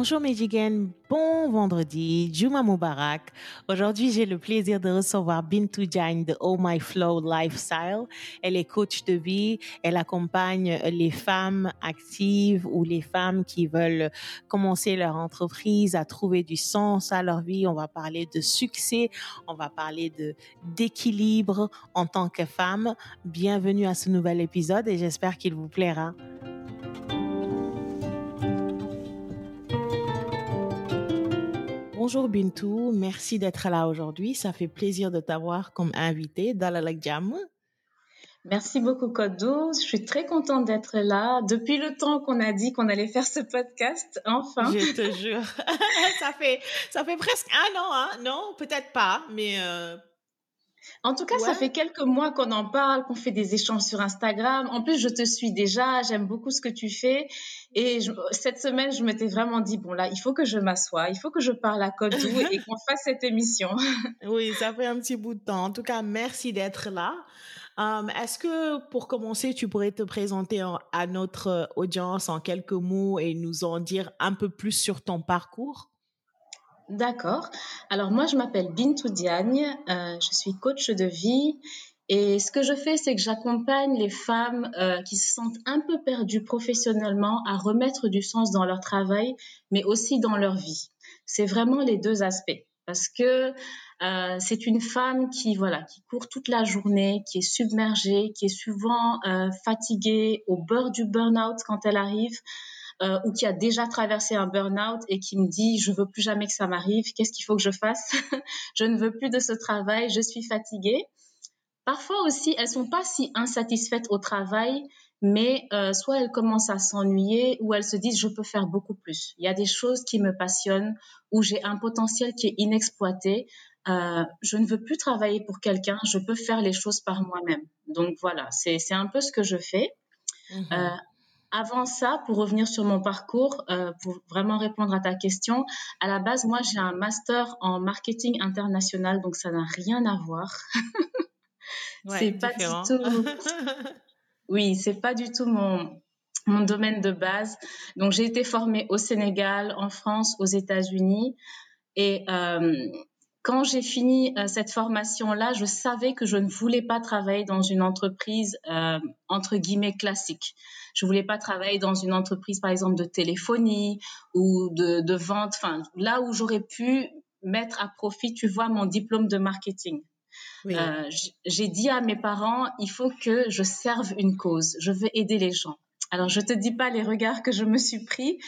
Bonjour Mejigen, bon vendredi, Juma Mubarak. Aujourd'hui, j'ai le plaisir de recevoir Bintou Jain de Oh My Flow Lifestyle. Elle est coach de vie, elle accompagne les femmes actives ou les femmes qui veulent commencer leur entreprise, à trouver du sens à leur vie. On va parler de succès, on va parler de d'équilibre en tant que femme. Bienvenue à ce nouvel épisode et j'espère qu'il vous plaira. Bonjour Bintou, merci d'être là aujourd'hui. Ça fait plaisir de t'avoir comme invité dans la Jam. Merci beaucoup Kodou. Je suis très contente d'être là. Depuis le temps qu'on a dit qu'on allait faire ce podcast, enfin. Je te jure. ça fait ça fait presque un an, hein? Non, peut-être pas, mais euh, en tout cas, ça fait quelques mois qu'on en parle, qu'on fait des échanges sur Instagram. En plus, je te suis déjà, j'aime beaucoup ce que tu fais. Et cette semaine, je m'étais vraiment dit, bon là, il faut que je m'assoie, il faut que je parle à Code et qu'on fasse cette émission. oui, ça fait un petit bout de temps. En tout cas, merci d'être là. Hum, est-ce que pour commencer, tu pourrais te présenter à notre audience en quelques mots et nous en dire un peu plus sur ton parcours? D'accord. Alors moi, je m'appelle Bintou Diagne, euh, je suis coach de vie et ce que je fais, c'est que j'accompagne les femmes euh, qui se sentent un peu perdues professionnellement à remettre du sens dans leur travail, mais aussi dans leur vie. C'est vraiment les deux aspects parce que euh, c'est une femme qui voilà qui court toute la journée, qui est submergée, qui est souvent fatiguée, au bord du burn-out quand elle arrive. Euh, ou qui a déjà traversé un burn-out et qui me dit je veux plus jamais que ça m'arrive, qu'est-ce qu'il faut que je fasse? Je ne veux plus de ce travail, je suis fatiguée. Parfois aussi, elles sont pas si insatisfaites au travail, mais euh, soit elles commencent à s'ennuyer ou elles se disent je peux faire beaucoup plus. Il y a des choses qui me passionnent ou j'ai un potentiel qui est inexploité. Euh, je ne veux plus travailler pour quelqu'un, je peux faire les choses par moi-même. Donc voilà, c'est un peu ce que je fais. Mmh euh, avant ça, pour revenir sur mon parcours, euh, pour vraiment répondre à ta question, à la base, moi, j'ai un master en marketing international, donc ça n'a rien à voir. c'est pas du tout. oui, c'est pas du tout mon mon domaine de base. Donc, j'ai été formée au Sénégal, en France, aux États-Unis, et euh, quand j'ai fini euh, cette formation-là, je savais que je ne voulais pas travailler dans une entreprise euh, entre guillemets classique. Je voulais pas travailler dans une entreprise, par exemple, de téléphonie ou de, de vente. Enfin, là où j'aurais pu mettre à profit, tu vois, mon diplôme de marketing. Euh, j'ai dit à mes parents, il faut que je serve une cause. Je veux aider les gens. Alors, je te dis pas les regards que je me suis pris.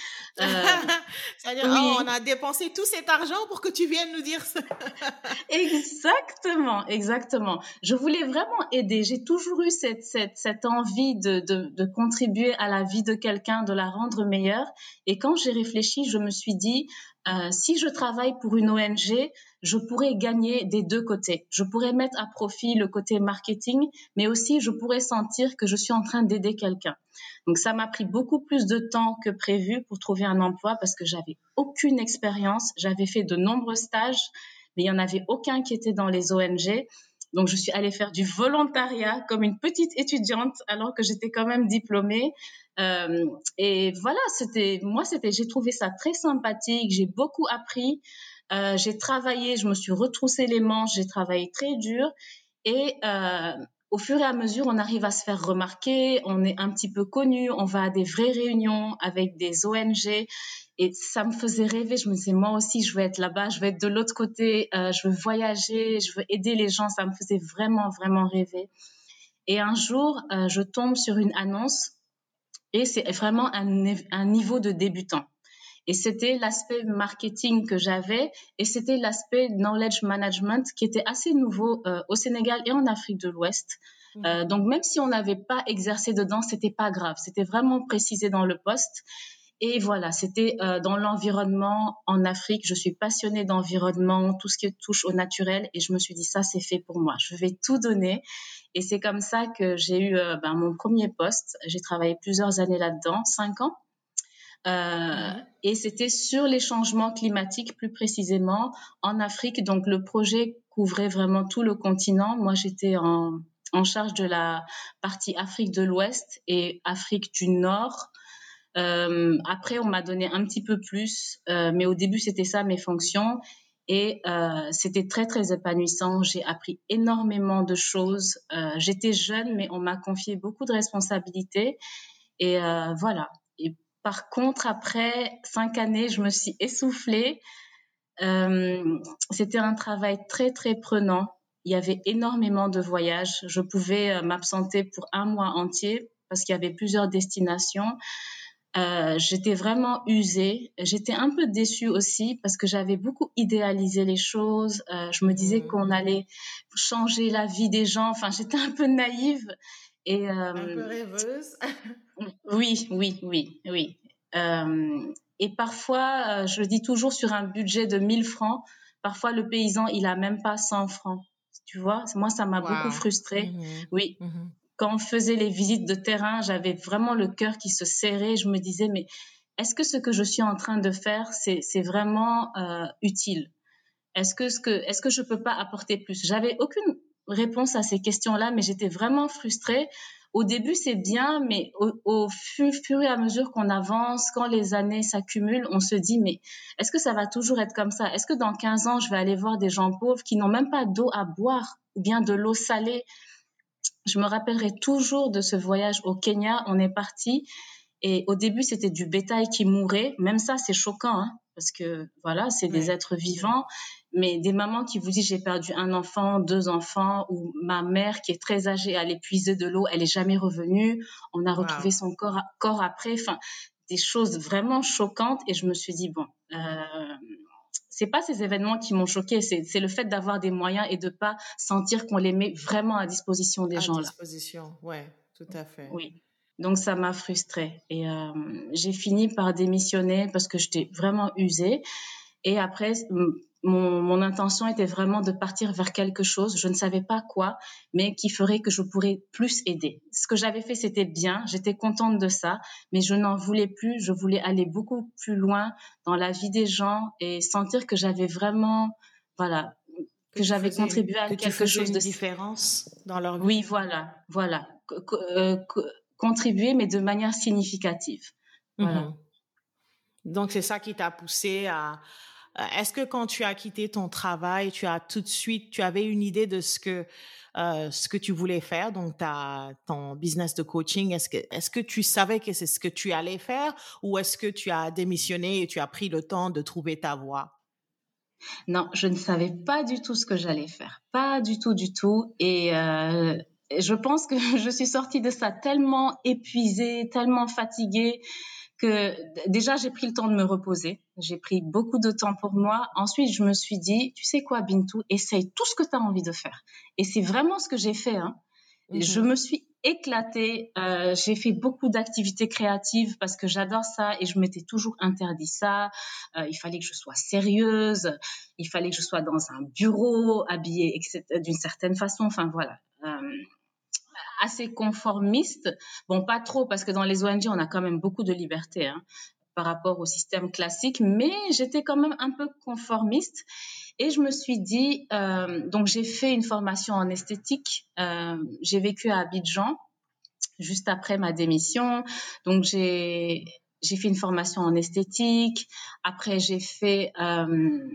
Euh, C'est-à-dire, oh, on a dépensé tout cet argent pour que tu viennes nous dire ça. exactement, exactement. Je voulais vraiment aider. J'ai toujours eu cette, cette, cette envie de, de, de contribuer à la vie de quelqu'un, de la rendre meilleure. Et quand j'ai réfléchi, je me suis dit, euh, si je travaille pour une ONG, je pourrais gagner des deux côtés. Je pourrais mettre à profit le côté marketing, mais aussi je pourrais sentir que je suis en train d'aider quelqu'un. Donc ça m'a pris beaucoup plus de temps que prévu pour trouver un emploi parce que j'avais aucune expérience. J'avais fait de nombreux stages, mais il y en avait aucun qui était dans les ONG. Donc je suis allée faire du volontariat comme une petite étudiante alors que j'étais quand même diplômée. Euh, et voilà, c'était moi, c'était, j'ai trouvé ça très sympathique. J'ai beaucoup appris. Euh, j'ai travaillé, je me suis retroussé les manches, j'ai travaillé très dur. Et euh, au fur et à mesure, on arrive à se faire remarquer, on est un petit peu connu, on va à des vraies réunions avec des ONG. Et ça me faisait rêver. Je me disais, moi aussi, je veux être là-bas, je veux être de l'autre côté, euh, je veux voyager, je veux aider les gens. Ça me faisait vraiment, vraiment rêver. Et un jour, euh, je tombe sur une annonce et c'est vraiment un, un niveau de débutant. Et c'était l'aspect marketing que j'avais et c'était l'aspect knowledge management qui était assez nouveau euh, au Sénégal et en Afrique de l'Ouest. Mmh. Euh, donc même si on n'avait pas exercé dedans, c'était pas grave. C'était vraiment précisé dans le poste. Et voilà, c'était euh, dans l'environnement en Afrique. Je suis passionnée d'environnement, tout ce qui touche au naturel, et je me suis dit ça, c'est fait pour moi. Je vais tout donner. Et c'est comme ça que j'ai eu euh, ben, mon premier poste. J'ai travaillé plusieurs années là-dedans, cinq ans. Euh, et c'était sur les changements climatiques, plus précisément en Afrique. Donc le projet couvrait vraiment tout le continent. Moi, j'étais en, en charge de la partie Afrique de l'Ouest et Afrique du Nord. après, on m'a donné un petit peu plus, mais au début, c'était ça mes fonctions. Et c'était très, très épanouissant. J'ai appris énormément de choses. J'étais jeune, mais on m'a confié beaucoup de responsabilités. Et voilà. Par contre, après cinq années, je me suis essoufflée. c'était un travail très, très prenant. Il y avait énormément de voyages. Je pouvais m'absenter pour un mois entier parce qu'il y avait plusieurs destinations. Euh, j'étais vraiment usée. J'étais un peu déçue aussi parce que j'avais beaucoup idéalisé les choses. Euh, je me disais mmh. qu'on allait changer la vie des gens. Enfin, j'étais un peu naïve. Et, euh, un peu rêveuse. oui, oui, oui, oui. et parfois, je le dis toujours sur un budget de 1000 francs, parfois le paysan, il a même pas 100 francs. Tu vois, moi, ça m'a beaucoup frustrée. Mmh oui. Mmh quand on faisait les visites de terrain, j'avais vraiment le cœur qui se serrait. Je me disais, mais est-ce que ce que je suis en train de faire, c'est vraiment euh, utile? Est-ce que, ce que, est-ce que je peux pas apporter plus? J'avais aucune réponse à ces questions-là, mais j'étais vraiment frustrée. Au début, c'est bien, mais au, fur, et à mesure qu'on avance, quand les années s'accumulent, on se dit, mais est-ce que ça va toujours être comme ça? Est-ce que dans 15 ans, je vais aller voir des gens pauvres qui n'ont même pas d'eau à boire ou bien de l'eau salée? Je me rappellerai toujours de ce voyage au Kenya. On est parti et au début, c'était du bétail qui mourait. Même ça, c'est choquant hein, parce que voilà, c'est des êtres vivants. Mais des mamans qui vous disent j'ai perdu un enfant, deux enfants, ou ma mère qui est très âgée, elle épuisée de l'eau, elle est jamais revenue. On a retrouvé son corps, corps après. Enfin, des choses vraiment choquantes. Et je me suis dit bon, euh, c'est pas ces événements qui m'ont choqué, c'est le fait d'avoir des moyens et de pas sentir qu'on les met vraiment à disposition des gens là. À disposition, ouais, tout à fait. Oui. Donc ça m'a frustrée et euh, j'ai fini par démissionner parce que j'étais vraiment usée. Et après, mon, intention était vraiment de partir vers quelque chose, je ne savais pas quoi, mais qui ferait que je pourrais plus aider. Ce que j'avais fait, c'était bien, j'étais contente de ça, mais je n'en voulais plus, je voulais aller beaucoup plus loin dans la vie des gens et sentir que j'avais vraiment, voilà, que, j'avais contribué à quelque chose de différence dans leur vie. Oui, voilà, voilà, euh, contribuer, mais de manière significative. Voilà. Mhm. Donc c'est ça qui t'a poussé à est-ce que quand tu as quitté ton travail, tu as tout de suite, tu avais une idée de ce que euh, ce que tu voulais faire, donc ta, ton business de coaching, est-ce que, est-ce que tu savais que c'est ce que tu allais faire ou est-ce que tu as démissionné et tu as pris le temps de trouver ta voie? Non, je ne savais pas du tout ce que j'allais faire. Pas du tout, du tout. Et euh, je pense que je suis sortie de ça tellement épuisée, tellement fatiguée déjà j'ai pris le temps de me reposer. J'ai pris beaucoup de temps pour moi. Ensuite, je me suis dit, tu sais quoi, Bintou, essaye tout ce que tu as envie de faire. Et c'est vraiment ce que j'ai fait. Hein. Je mhm. me suis éclatée. Euh, j'ai fait beaucoup d'activités créatives parce que j'adore ça et je m'étais toujours interdit ça. Euh, il fallait que je sois sérieuse. Il fallait que je sois dans un bureau, habillée d'une certaine façon. Enfin voilà. Euh, assez conformiste. Bon, pas trop, parce que dans les ONG, on a quand même beaucoup de liberté hein, par rapport au système classique, mais j'étais quand même un peu conformiste. Et je me suis dit, euh, donc j'ai fait une formation en esthétique. Euh, j'ai vécu à Abidjan juste après ma démission. Donc j'ai j'ai fait une formation en esthétique. Après j'ai fait euh,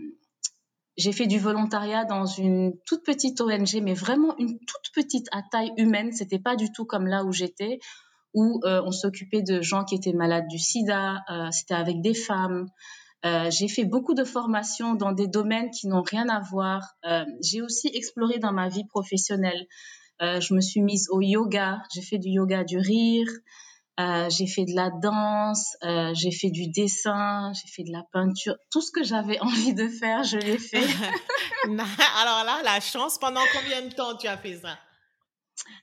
j'ai fait du volontariat dans une toute petite ONG, mais vraiment une toute petite à taille humaine. C'était pas du tout comme là où j'étais, où euh, on s'occupait de gens qui étaient malades du SIDA. Euh, c'était avec des femmes. Euh, j'ai fait beaucoup de formations dans des domaines qui n'ont rien à voir. j'ai aussi exploré dans ma vie professionnelle. je me suis mise au yoga. J'ai fait du yoga du rire. Euh, j'ai fait de la danse, euh, j'ai fait du dessin, j'ai fait de la peinture. Tout ce que j'avais envie de faire, je l'ai fait. Alors là, la chance, pendant combien de temps tu as fait ça?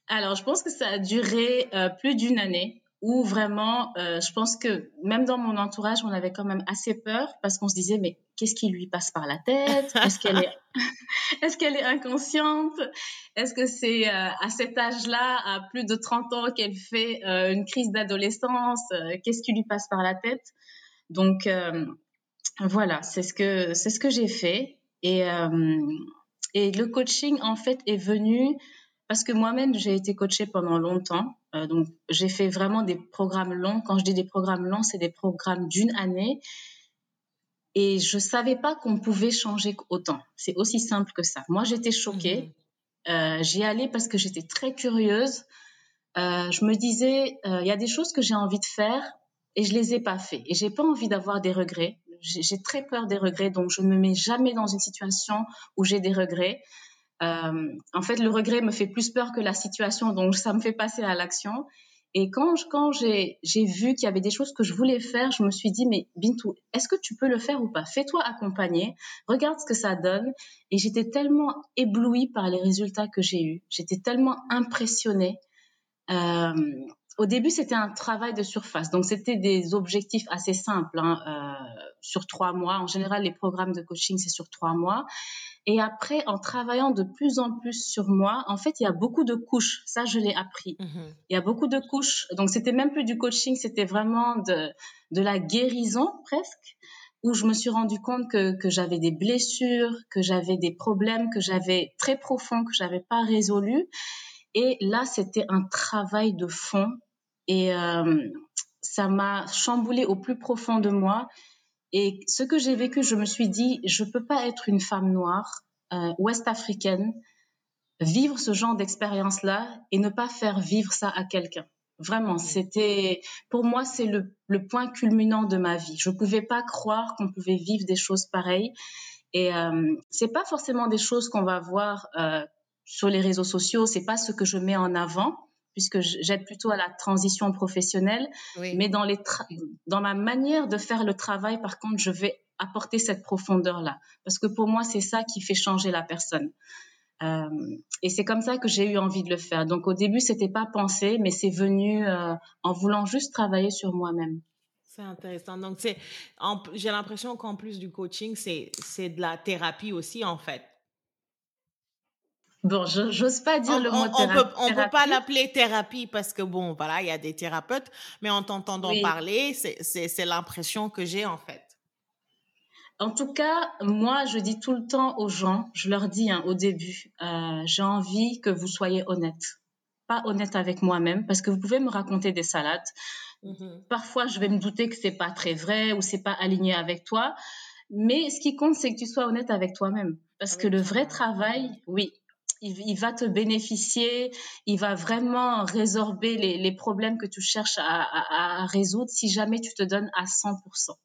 Alors, je pense que ça a duré euh, plus d'une année où vraiment, euh, je pense que même dans mon entourage, on avait quand même assez peur parce qu'on se disait, mais qu'est-ce qui lui passe par la tête? Est-ce qu'elle est, inconsciente? Est-ce que c'est euh, à cet âge-là, à plus de 30 ans, qu'elle fait euh, une crise d'adolescence Qu'est-ce qui lui passe par la tête? Donc voilà, c'est ce que ce que j'ai fait et et le coaching en fait est venu parce que moi-même j'ai été coachée pendant longtemps donc, j'ai fait vraiment des programmes longs. Quand je dis des programmes longs, c'est des programmes d'une année. Et je savais pas qu'on pouvait changer autant. C'est aussi simple que ça. Moi, j'étais choquée. Mm-hmm. J'y allais parce que j'étais très curieuse. je me disais, il y a des choses que j'ai envie de faire et je les ai pas fait. Et j'ai pas envie d'avoir des regrets. J'ai très peur des regrets, donc je ne me mets jamais dans une situation où j'ai des regrets. Euh, en fait, le regret me fait plus peur que la situation, donc ça me fait passer à l'action. Et quand, j'ai vu qu'il y avait des choses que je voulais faire, je me suis dit, mais Bintou, est-ce que tu peux le faire ou pas? Fais-toi accompagner, regarde ce que ça donne. Et j'étais tellement éblouie par les résultats que j'ai eus. J'étais tellement impressionnée. Euh, au début, c'était un travail de surface. Donc, c'était des objectifs assez simples hein, euh, sur trois mois. En général, les programmes de coaching, c'est sur trois mois. Et après, en travaillant de plus en plus sur moi, en fait, il y a beaucoup de couches. Ça, je l'ai appris. Mm-hmm. Il y a beaucoup de couches. Donc, c'était même plus du coaching, c'était vraiment de, de la guérison presque, où je me suis rendu compte que, que j'avais des blessures, que j'avais des problèmes, que j'avais très profonds, que j'avais pas résolus. Et là, c'était un travail de fond et euh, ça m'a chamboulé au plus profond de moi. Et ce que j'ai vécu, je me suis dit, je ne peux pas être une femme noire, euh, ouest-africaine, vivre ce genre d'expérience-là et ne pas faire vivre ça à quelqu'un. Vraiment, c'était pour moi c'est le, le, point culminant de ma vie. Je ne pouvais pas croire qu'on pouvait vivre des choses pareilles. Et euh, c'est pas forcément des choses qu'on va voir euh, sur les réseaux sociaux. C'est pas ce que je mets en avant puisque j'aide plutôt à la transition professionnelle. Mais dans, les dans ma manière de faire le travail, par contre, je vais apporter cette profondeur-là. Parce que pour moi, c'est ça qui fait changer la personne. Euh, et c'est comme ça que j'ai eu envie de le faire. Donc au début, c'était pas pensé, mais c'est venu euh, en voulant juste travailler sur moi-même. C'est intéressant. Donc j'ai l'impression qu'en plus du coaching, c'est de la thérapie aussi en fait. Bon, j'ose pas dire le mot thérapie. On peut, on peut pas l'appeler thérapie parce que bon, voilà, il y a des thérapeutes, mais en t'entendant parler, c'est l'impression que j'ai en fait. En tout cas, moi, je dis tout le temps aux gens, je leur dis hein, au début, euh, j'ai envie que vous soyez honnête. Pas honnête avec moi-même, parce que vous pouvez me raconter des salades. Mm-hmm. Parfois, je vais me douter que c'est pas très vrai ou c'est pas aligné avec toi. Mais ce qui compte, c'est que tu sois honnête avec toi-même. Parce que le vrai travail, oui, il, va te bénéficier, il va vraiment résorber les, problèmes que tu cherches à, résoudre si jamais tu te donnes à 100%.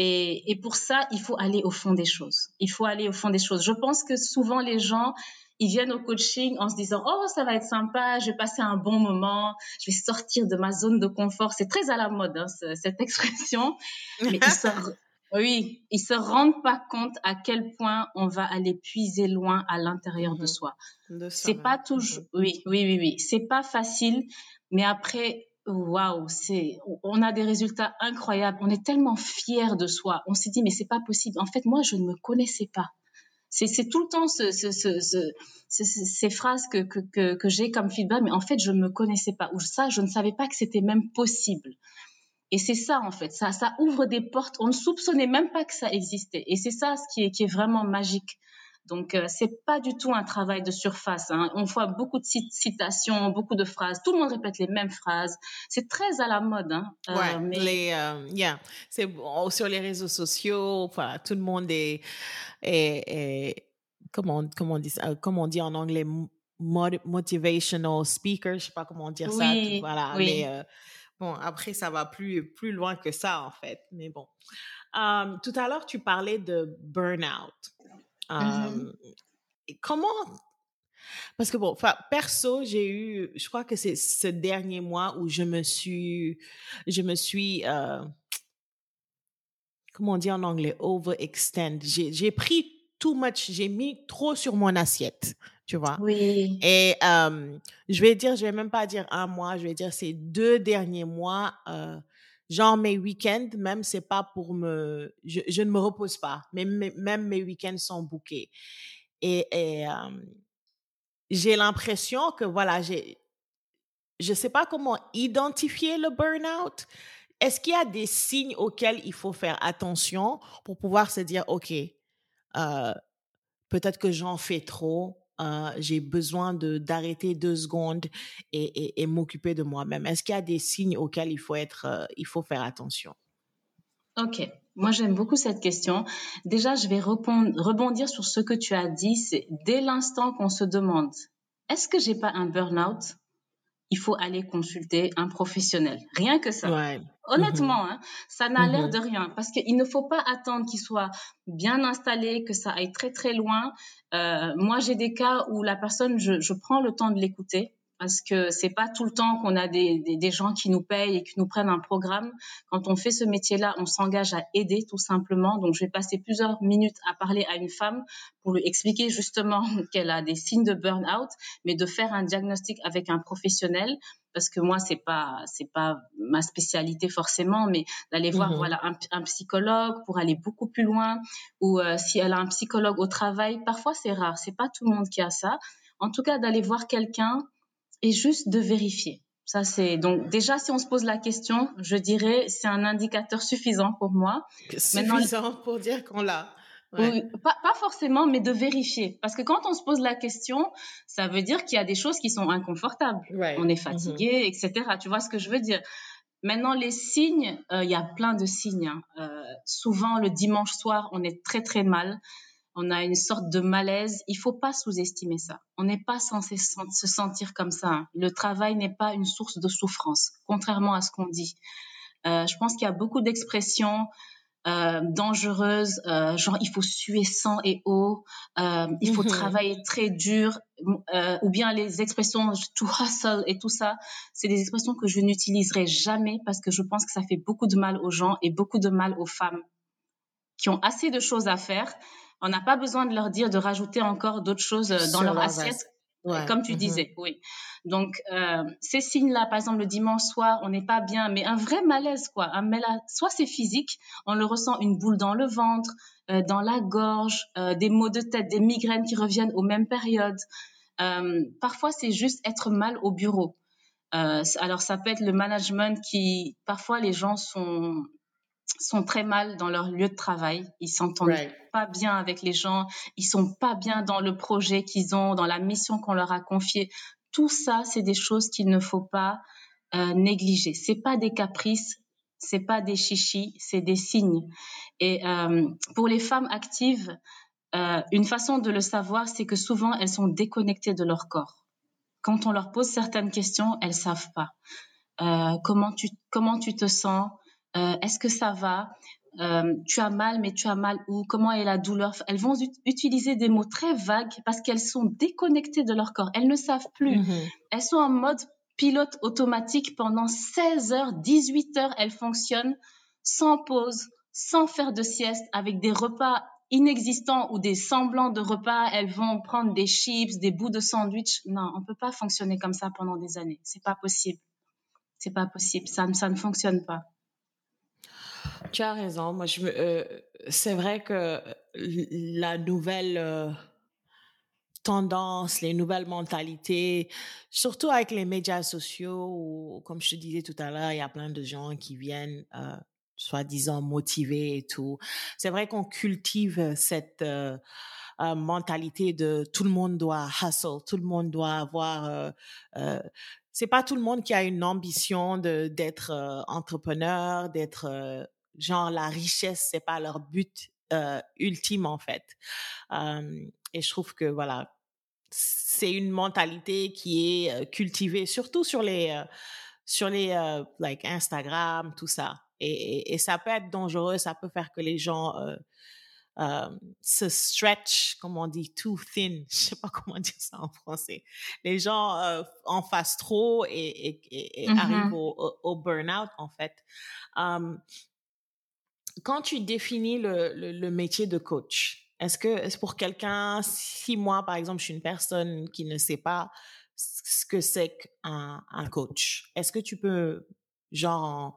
Et, et, pour ça, il faut aller au fond des choses. Il faut aller au fond des choses. Je pense que souvent les gens, ils viennent au coaching en se disant oh ça va être sympa, je vais passer un bon moment, je vais sortir de ma zone de confort. C'est très à la mode hein, cette expression, mais ils sortent oui, ils se rendent pas compte à quel point on va aller puiser loin à l'intérieur de mhm. soi. C'est pas toujours, mhm. oui, oui, oui, oui, c'est pas facile, mais après, waouh, c'est, on a des résultats incroyables. On est tellement fiers de soi. On s'est dit, mais c'est pas possible. En fait, moi, je ne me connaissais pas. C'est tout le temps ce, ce, ce, ces phrases que, que, que, que j'ai comme feedback, mais en fait, je ne me connaissais pas. Ou ça, je ne savais pas que c'était même possible. Et c'est ça, en fait, ça, ça ouvre des portes. On ne soupçonnait même pas que ça existait. Et c'est ça ce qui est, qui est vraiment magique. Donc, euh, c'est pas du tout un travail de surface. Hein. On voit beaucoup de citations, beaucoup de phrases. Tout le monde répète les mêmes phrases. C'est très à la mode. Hein. Euh, ouais, mais... les, euh, yeah. c'est sur les réseaux sociaux. Tout le monde est, est, est comment, comment on dit ça, comment on dit en anglais, motivational speaker. Je sais pas comment dire ça. Voilà, oui. mais euh, Bon, après, ça va plus, plus loin que ça, en fait. Mais bon. tout à l'heure, tu parlais de burn-out. Mmh comment... Parce que bon, perso, j'ai eu, je crois que c'est ce dernier mois où je me suis, je me suis, euh, comment on dit en anglais, overextend. J'ai pris too much, j'ai mis trop sur mon assiette tu vois? Oui. Et euh, je vais dire, je vais même pas dire un mois, je vais dire ces deux derniers mois, euh, genre mes week-ends, même c'est pas pour me, je, je, ne me repose pas, mais même mes week-ends sont bouqués. Et, et euh, j'ai l'impression que voilà, j'ai, je sais pas comment identifier le burn-out. Est-ce qu'il y a des signes auxquels il faut faire attention pour pouvoir se dire, OK, euh, peut-être que j'en fais trop, euh, j'ai besoin de d'arrêter deux secondes et, et, m'occuper de moi-même Est-ce qu'il y a des signes auxquels il faut être, euh, il faut faire attention? Ok, moi j'aime beaucoup cette question. Déjà, je vais rebondir sur ce que tu as dit. C'est dès l'instant qu'on se demande, est-ce que j'ai pas un burn-out? Il faut aller consulter un professionnel. Rien que ça. Honnêtement, hein, ça n'a l'air mm-hmm. de rien parce qu'il ne faut pas attendre qu'il soit bien installé, que ça aille très très loin. Euh, moi, j'ai des cas où la personne, je, je prends le temps de l'écouter parce que c'est pas tout le temps qu'on a des, des, des, gens qui nous payent et qui nous prennent un programme. Quand on fait ce métier-là, on s'engage à aider tout simplement. Donc, je vais passer plusieurs minutes à parler à une femme pour lui expliquer justement qu'elle a des signes de burn-out, mais de faire un diagnostic avec un professionnel parce que moi c'est pas c'est pas ma spécialité forcément mais d'aller voir mhm. voilà un, un, psychologue pour aller beaucoup plus loin ou euh, si elle a un psychologue au travail parfois c'est rare c'est pas tout le monde qui a ça en tout cas d'aller voir quelqu'un et juste de vérifier. Ça, c'est donc déjà si on se pose la question, je dirais c'est un indicateur suffisant pour moi. Suffisant pour dire qu'on l'a. Pas, pas, forcément, mais de vérifier. Parce que quand on se pose la question, ça veut dire qu'il y a des choses qui sont inconfortables. On est fatigué, etc. Tu vois ce que je veux dire? Maintenant, les signes, euh, il y a plein de signes. Hein. Euh, souvent, le dimanche soir, on est très très mal on a une sorte de malaise. Il faut pas sous-estimer ça. On n'est pas censé se sentir comme ça. Hein. Le travail n'est pas une source de souffrance, contrairement à ce qu'on dit. Euh, je pense qu'il y a beaucoup d'expressions euh, dangereuses, euh, genre il faut suer sang et eau, il faut mhm. travailler très dur, ou bien les expressions to hustle et tout ça, c'est des expressions que je n'utiliserai jamais parce que je pense que ça fait beaucoup de mal aux gens et beaucoup de mal aux femmes qui ont assez de choses à faire on n'a pas besoin de leur dire de rajouter encore d'autres choses euh, dans leur assiette. Comme tu mm-hmm. disais, oui. Donc, euh, ces signes-là, par exemple, le dimanche soir, on n'est pas bien, mais un vrai malaise, quoi. Un malaise, soit c'est physique, on le ressent une boule dans le ventre, euh, dans la gorge, des maux de tête, des migraines qui reviennent aux mêmes périodes. parfois, c'est juste être mal au bureau. alors, ça peut être le management qui, parfois, les gens sont sont très mal dans leur lieu de travail. Ils s'entendent pas bien avec les gens. Ils sont pas bien dans le projet qu'ils ont, dans la mission qu'on leur a confiée. Tout ça, c'est des choses qu'il ne faut pas euh, négliger. C'est pas des caprices, c'est pas des chichis, c'est des signes. Et euh, pour les femmes actives, euh, une façon de le savoir, c'est que souvent elles sont déconnectées de leur corps. Quand on leur pose certaines questions, elles savent pas. Euh, comment tu comment tu te sens? Euh, est-ce que ça va? Euh, tu as mal, mais tu as mal où? Comment est la douleur? Elles vont utiliser des mots très vagues parce qu'elles sont déconnectées de leur corps. Elles ne savent plus. Mm-hmm. Elles sont en mode pilote automatique pendant 16 heures, 18 heures. Elles fonctionnent sans pause, sans faire de sieste, avec des repas inexistants ou des semblants de repas. Elles vont prendre des chips, des bouts de sandwich. Non, on peut pas fonctionner comme ça pendant des années. C'est pas possible. C'est pas possible. Ça, ça ne fonctionne pas. Tu as raison. Moi, euh, c'est vrai que la nouvelle euh, tendance, les nouvelles mentalités, surtout avec les médias sociaux, comme je te disais tout à l'heure, il y a plein de gens qui viennent, euh, soi-disant motivés et tout. C'est vrai qu'on cultive cette mentalité de tout le monde doit hustle, tout le monde doit avoir c'est pas tout le monde qui a une ambition de d'être entrepreneur, d'être genre la richesse c'est pas leur but euh, ultime en fait et je trouve que voilà c'est une mentalité qui est cultivée surtout sur les sur les like Instagram tout ça et, et, ça peut être dangereux ça peut faire que les gens se stretch, comme on dit, too thin. Je sais pas comment dire ça en français. Les gens en fassent trop et, et, mmh arrivent au, au, burn-out, en fait quand tu définis le, le, métier de coach, est-ce que pour quelqu'un, si moi, par exemple, je suis une personne qui ne sait pas ce que c'est qu'un un coach, est-ce que tu peux, genre, en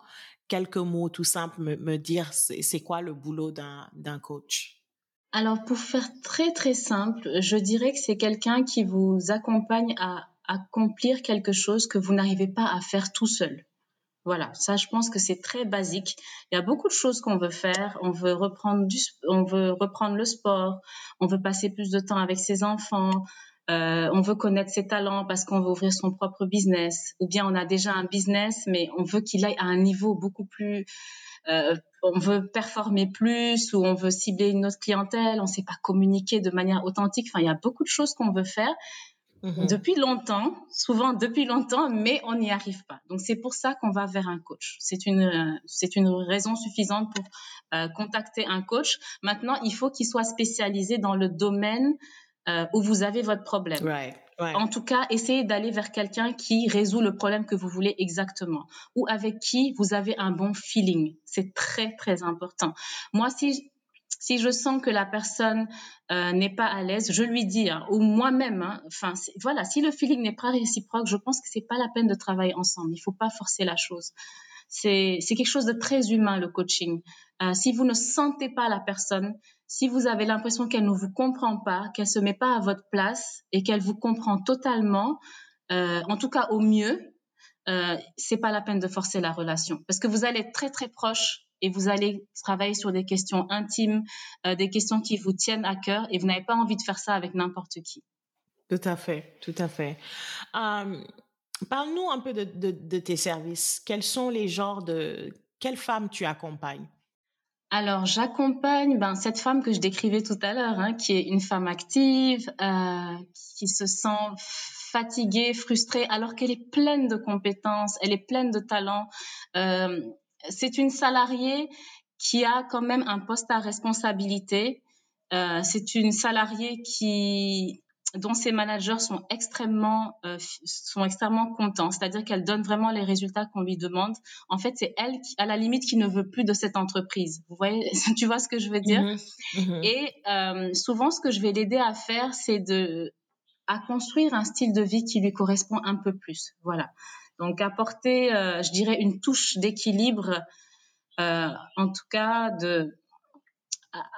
quelques mots tout simples, me, me dire c'est quoi le boulot d'un coach? Alors, pour faire très très simple, je dirais que c'est quelqu'un qui vous accompagne à accomplir quelque chose que vous n'arrivez pas à faire tout seul. Voilà, ça je pense que c'est très basique. Il y a beaucoup de choses qu'on veut faire. On veut reprendre du, on veut reprendre le sport. On veut passer plus de temps avec ses enfants. euh, on veut connaître ses talents parce qu'on veut ouvrir son propre business, ou bien on a déjà un business, mais on veut qu'il aille à un niveau beaucoup plus euh, on veut performer plus ou on veut cibler une autre clientèle, on ne sait pas communiquer de manière authentique. Enfin, il y a beaucoup de choses qu'on veut faire mhm. depuis longtemps, souvent depuis longtemps, mais on n'y arrive pas. Donc c'est pour ça qu'on va vers un coach. C'est une c'est une raison suffisante pour euh, contacter un coach. Maintenant, il faut qu'il soit spécialisé dans le domaine euh, où vous avez votre problème. En tout cas, essayez d'aller vers quelqu'un qui résout le problème que vous voulez exactement ou avec qui vous avez un bon feeling. C'est très, très important. Moi, si, si je sens que la personne euh, n'est pas à l'aise, je lui dis, hein, ou moi-même, hein, enfin, voilà, si le feeling n'est pas réciproque, je pense que c'est pas la peine de travailler ensemble. Il faut pas forcer la chose. C'est quelque chose de très humain, le coaching. Euh, si vous ne sentez pas la personne, si vous avez l'impression qu'elle ne vous comprend pas, qu'elle se met pas à votre place et qu'elle vous comprend totalement, euh, en tout cas au mieux, euh, c'est pas la peine de forcer la relation parce que vous allez être très très proche et vous allez travailler sur des questions intimes, euh, des questions qui vous tiennent à cœur et vous n'avez pas envie de faire ça avec n'importe qui. Tout à fait, tout à fait. Euh, parle-nous un peu de, de, de, tes services. Quels sont les genres de... Quelles femmes tu accompagnes? Alors, j'accompagne ben, cette femme que je décrivais tout à l'heure, hein, qui est une femme active, euh, qui se sent fatiguée, frustrée, alors qu'elle est pleine de compétences, elle est pleine de talents. Euh, c'est une salariée qui a quand même un poste à responsabilité. Euh, c'est une salariée qui dont ses managers sont extrêmement euh, sont extrêmement contents, c'est-à-dire qu'elle donne vraiment les résultats qu'on lui demande. En fait, c'est elle qui, à la limite, qui ne veut plus de cette entreprise. Vous voyez, tu vois ce que je veux dire? Mhm. Mhm. Et euh, souvent, ce que je vais l'aider à faire, c'est de à construire un style de vie qui lui correspond un peu plus. Voilà. Donc apporter, euh, je dirais, une touche d'équilibre, euh, en tout cas de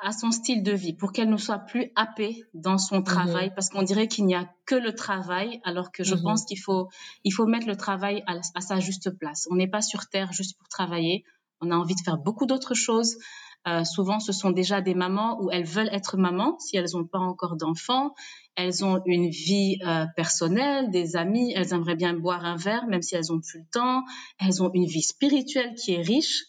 à, son style de vie pour qu'elle ne soit plus happée dans son mhm. travail parce qu'on dirait qu'il n'y a que le travail alors que je mhm. pense qu'il faut il faut mettre le travail à, sa juste place. On n'est pas sur terre juste pour travailler. On a envie de faire beaucoup d'autres choses. Euh, souvent, ce sont déjà des mamans où elles veulent être mamans si elles n'ont pas encore d'enfants. Elles ont une vie euh, personnelle, des amis. Elles aimeraient bien boire un verre, même si elles ont plus le temps. Elles ont une vie spirituelle qui est riche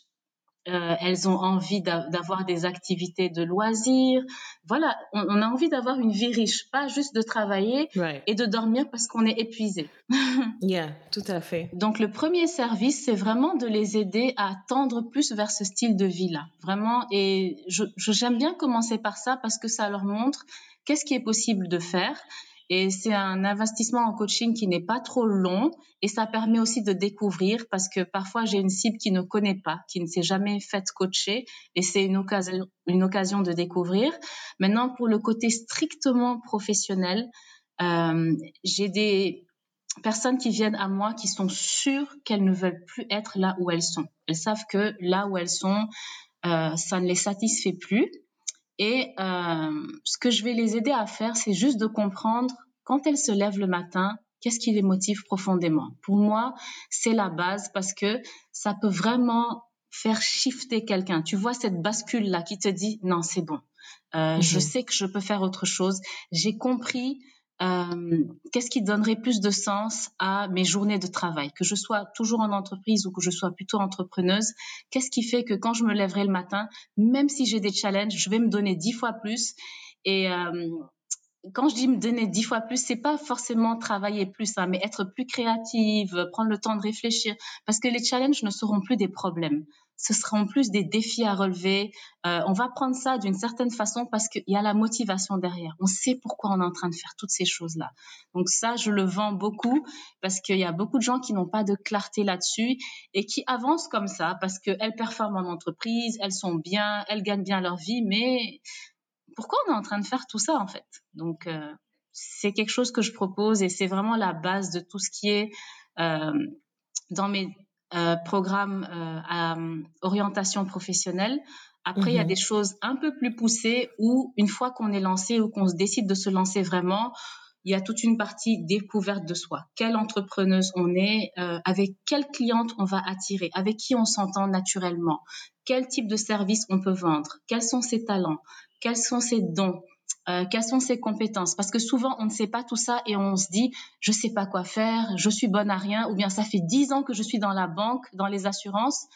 euh, elles ont envie d'avoir des activités de loisirs. Voilà, on, a envie d'avoir une vie riche, pas juste de travailler et de dormir parce qu'on est épuisé. yeah, tout à fait. Donc le premier service, c'est vraiment de les aider à tendre plus vers ce style de vie-là, vraiment. Et j'aime bien commencer par ça parce que ça leur montre qu'est-ce qui est possible de faire et c'est un investissement en coaching qui n'est pas trop long et ça permet aussi de découvrir parce que parfois j'ai une cible qui ne connaît pas, qui ne s'est jamais faite coacher et c'est une occasion, de découvrir. Maintenant, pour le côté strictement professionnel, euh, j'ai des personnes qui viennent à moi qui sont sûres qu'elles ne veulent plus être là où elles sont. Elles savent que là où elles sont, euh, ça ne les satisfait plus et euh, ce que je vais les aider à faire, c'est juste de comprendre quand elles se lèvent le matin, qu'est-ce qui les motive profondément. Pour moi, c'est la base parce que ça peut vraiment faire shifter quelqu'un. Tu vois cette bascule là qui te dit non, c'est bon. Euh, Je mhm. sais que je peux faire autre chose. J'ai compris euh, qu'est-ce qui donnerait plus de sens à mes journées de travail, que je sois toujours en entreprise ou que je sois plutôt entrepreneuse, qu'est-ce qui fait que quand je me lèverai le matin, même si j'ai des challenges, je vais me donner dix fois plus? Et euh, quand je dis me donner dix fois plus, c'est pas forcément travailler plus, hein, mais être plus créative, prendre le temps de réfléchir, parce que les challenges ne seront plus des problèmes ce seront plus des défis à relever. Euh, on va prendre ça d'une certaine façon parce qu'il y a la motivation derrière. On sait pourquoi on est en train de faire toutes ces choses-là. Donc ça, je le vends beaucoup parce qu'il y a beaucoup de gens qui n'ont pas de clarté là-dessus et qui avancent comme ça parce qu'elles performent en entreprise, elles sont bien, elles gagnent bien leur vie, mais pourquoi on est en train de faire tout ça en fait? Donc euh, c'est quelque chose que je propose et c'est vraiment la base de tout ce qui est euh, dans mes programme euh, à euh, orientation professionnelle. Après, il y a mhm. des choses un peu plus poussées où, une fois qu'on est lancé ou qu'on se décide de se lancer vraiment, il y a toute une partie découverte de soi. Quelle entrepreneuse on est, avec quelle cliente on va attirer, avec qui on s'entend naturellement, quel type de service on peut vendre, quels sont ses talents, quels sont ses dons, euh, quelles sont ses compétences? Parce que souvent, on ne sait pas tout ça et on se dit, je sais pas quoi faire, je suis bonne à rien, ou bien ça fait dix ans que je suis dans la banque, dans les assurances,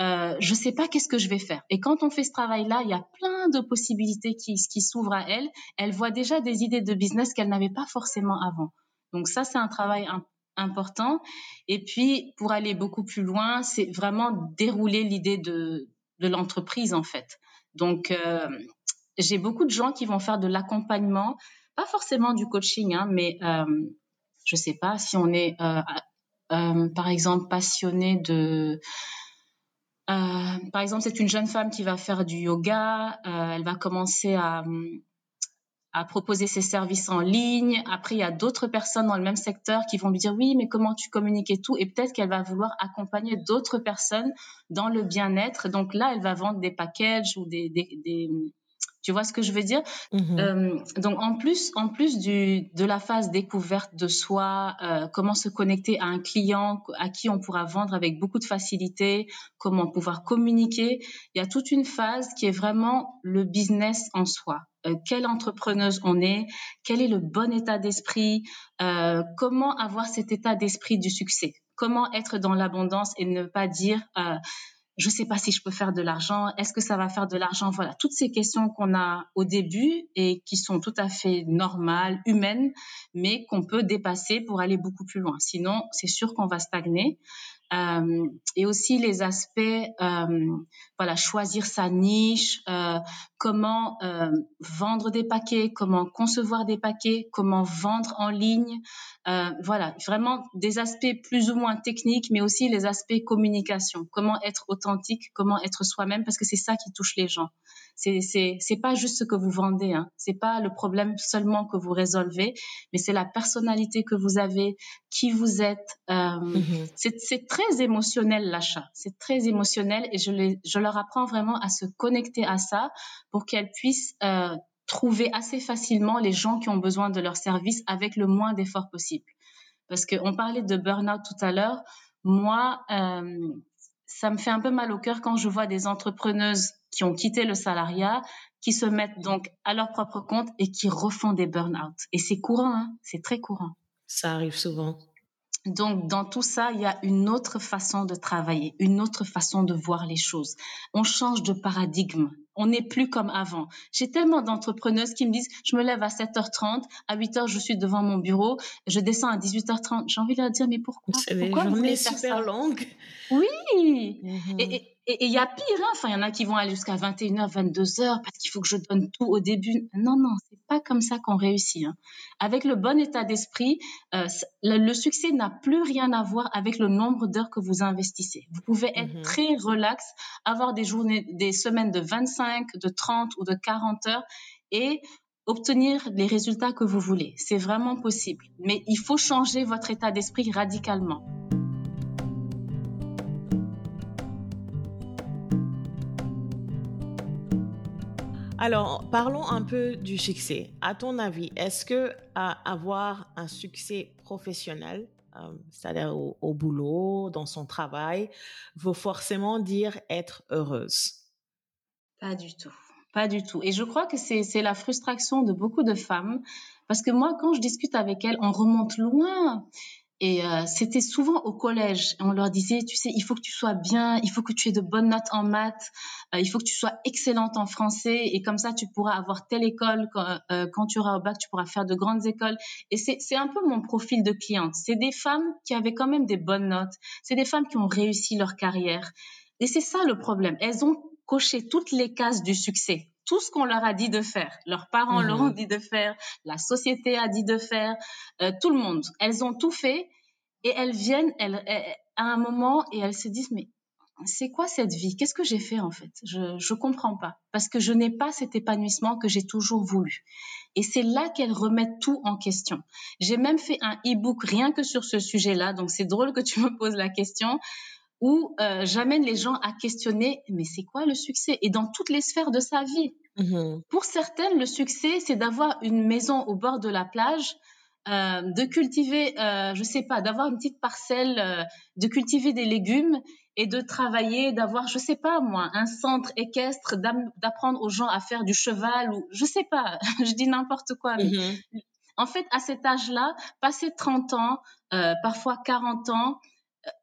euh, je sais pas qu'est-ce que je vais faire. Et quand on fait ce travail-là, il y a plein de possibilités qui, s'ouvrent à elle. Elle voit déjà des idées de business qu'elle n'avait pas forcément avant. Donc ça, c'est un travail important. Et puis, pour aller beaucoup plus loin, c'est vraiment dérouler l'idée de, de l'entreprise, en fait. Donc, euh, j'ai beaucoup de gens qui vont faire de l'accompagnement, pas forcément du coaching, hein, mais euh, je sais pas si on est, euh, euh, par exemple, passionné de euh, par exemple, c'est une jeune femme qui va faire du yoga. Elle va commencer à, proposer ses services en ligne. Après, il y a d'autres personnes dans le même secteur qui vont lui dire oui, mais comment tu communiques et tout. Et peut-être qu'elle va vouloir accompagner d'autres personnes dans le bien-être. Donc là, elle va vendre des packages ou des tu vois ce que je veux dire? Mmh euh, Donc en plus, en plus du, de la phase découverte de soi, euh, comment se connecter à un client à qui on pourra vendre avec beaucoup de facilité, comment pouvoir communiquer, il y a toute une phase qui est vraiment le business en soi. Euh, quelle entrepreneuse on est, quel est le bon état d'esprit, comment avoir cet état d'esprit du succès, comment être dans l'abondance et ne pas dire je sais pas si je peux faire de l'argent, est-ce que ça va faire de l'argent? Voilà, toutes ces questions qu'on a au début et qui sont tout à fait normales, humaines, mais qu'on peut dépasser pour aller beaucoup plus loin. Sinon, c'est sûr qu'on va stagner. Euh, et aussi les aspects, euh, voilà, choisir sa niche, euh, comment vendre des paquets, comment concevoir des paquets, comment vendre en ligne, voilà, vraiment des aspects plus ou moins techniques, mais aussi les aspects communication, comment être authentique, comment être soi-même, parce que c'est ça qui touche les gens. C'est c'est c'est pas juste ce que vous vendez, hein. c'est pas le problème seulement que vous résolvez, mais c'est la personnalité que vous avez, qui vous êtes. Euh. C'est c'est très émotionnel l'achat, c'est très émotionnel et je les je leur apprends vraiment à se connecter à ça pour qu'elles puissent euh, trouver assez facilement les gens qui ont besoin de leur service avec le moins d'efforts possible. Parce qu'on parlait de burn-out tout à l'heure. Moi, euh, ça me fait un peu mal au cœur quand je vois des entrepreneuses qui ont quitté le salariat, qui se mettent donc à leur propre compte et qui refont des burn-out. Et c'est courant, hein c'est très courant. Ça arrive souvent. Donc, dans tout ça, il y a une autre façon de travailler, une autre façon de voir les choses. On change de paradigme. On n'est plus comme avant. J'ai tellement d'entrepreneuses qui me disent, je me lève à 7h30, à 8h, je suis devant mon bureau, je descends à 18h30. J'ai envie de leur dire, mais pourquoi? C'est des journées super longues. Oui. Mmh et, et il y a pire, hein. enfin, il y en a qui vont aller jusqu'à 21h, 22h parce qu'il faut que je donne tout au début. Non, non, c'est pas comme ça qu'on réussit. Hein. Avec le bon état d'esprit, euh, le, succès n'a plus rien à voir avec le nombre d'heures que vous investissez. Vous pouvez être mmh très relax, avoir des journées, des semaines de 25, de 30 ou de 40 heures et obtenir les résultats que vous voulez. C'est vraiment possible. Mais il faut changer votre état d'esprit radicalement. Alors, parlons un peu du succès. À ton avis, est-ce que avoir un succès professionnel, euh, c'est-à-dire au, boulot, dans son travail, veut forcément dire être heureuse? Pas du tout. Pas du tout. Et je crois que c'est la frustration de beaucoup de femmes, parce que moi, quand je discute avec elles, on remonte loin. Et euh, c'était souvent au collège. On leur disait, tu sais, il faut que tu sois bien, il faut que tu aies de bonnes notes en maths, euh, il faut que tu sois excellente en français, et comme ça, tu pourras avoir telle école. Quand, euh, quand tu auras au bac, tu pourras faire de grandes écoles. Et c'est un peu mon profil de cliente. C'est des femmes qui avaient quand même des bonnes notes. C'est des femmes qui ont réussi leur carrière. Et c'est ça le problème. Elles ont coché toutes les cases du succès tout ce qu'on leur a dit de faire. Leurs parents leur ont mhm. dit de faire, la société a dit de faire, euh, tout le monde. Elles ont tout fait et elles viennent elles, à un moment et elles se disent mais c'est quoi cette vie? Qu'est-ce que j'ai fait en fait? Je je comprends pas parce que je n'ai pas cet épanouissement que j'ai toujours voulu. Et c'est là qu'elles remettent tout en question. J'ai même fait un e-book rien que sur ce sujet-là, donc c'est drôle que tu me poses la question où euh, j'amène les gens à questionner, mais c'est quoi le succès? Et dans toutes les sphères de sa vie. Mmh Pour certaines, le succès, c'est d'avoir une maison au bord de la plage, euh, de cultiver, euh, je sais pas, d'avoir une petite parcelle, euh, de cultiver des légumes et de travailler, d'avoir, je sais pas moi, un centre équestre, d'apprendre aux gens à faire du cheval ou je sais pas, je dis n'importe quoi. Mais mm-hmm. En fait, à cet âge-là, passer 30 ans, parfois 40 ans,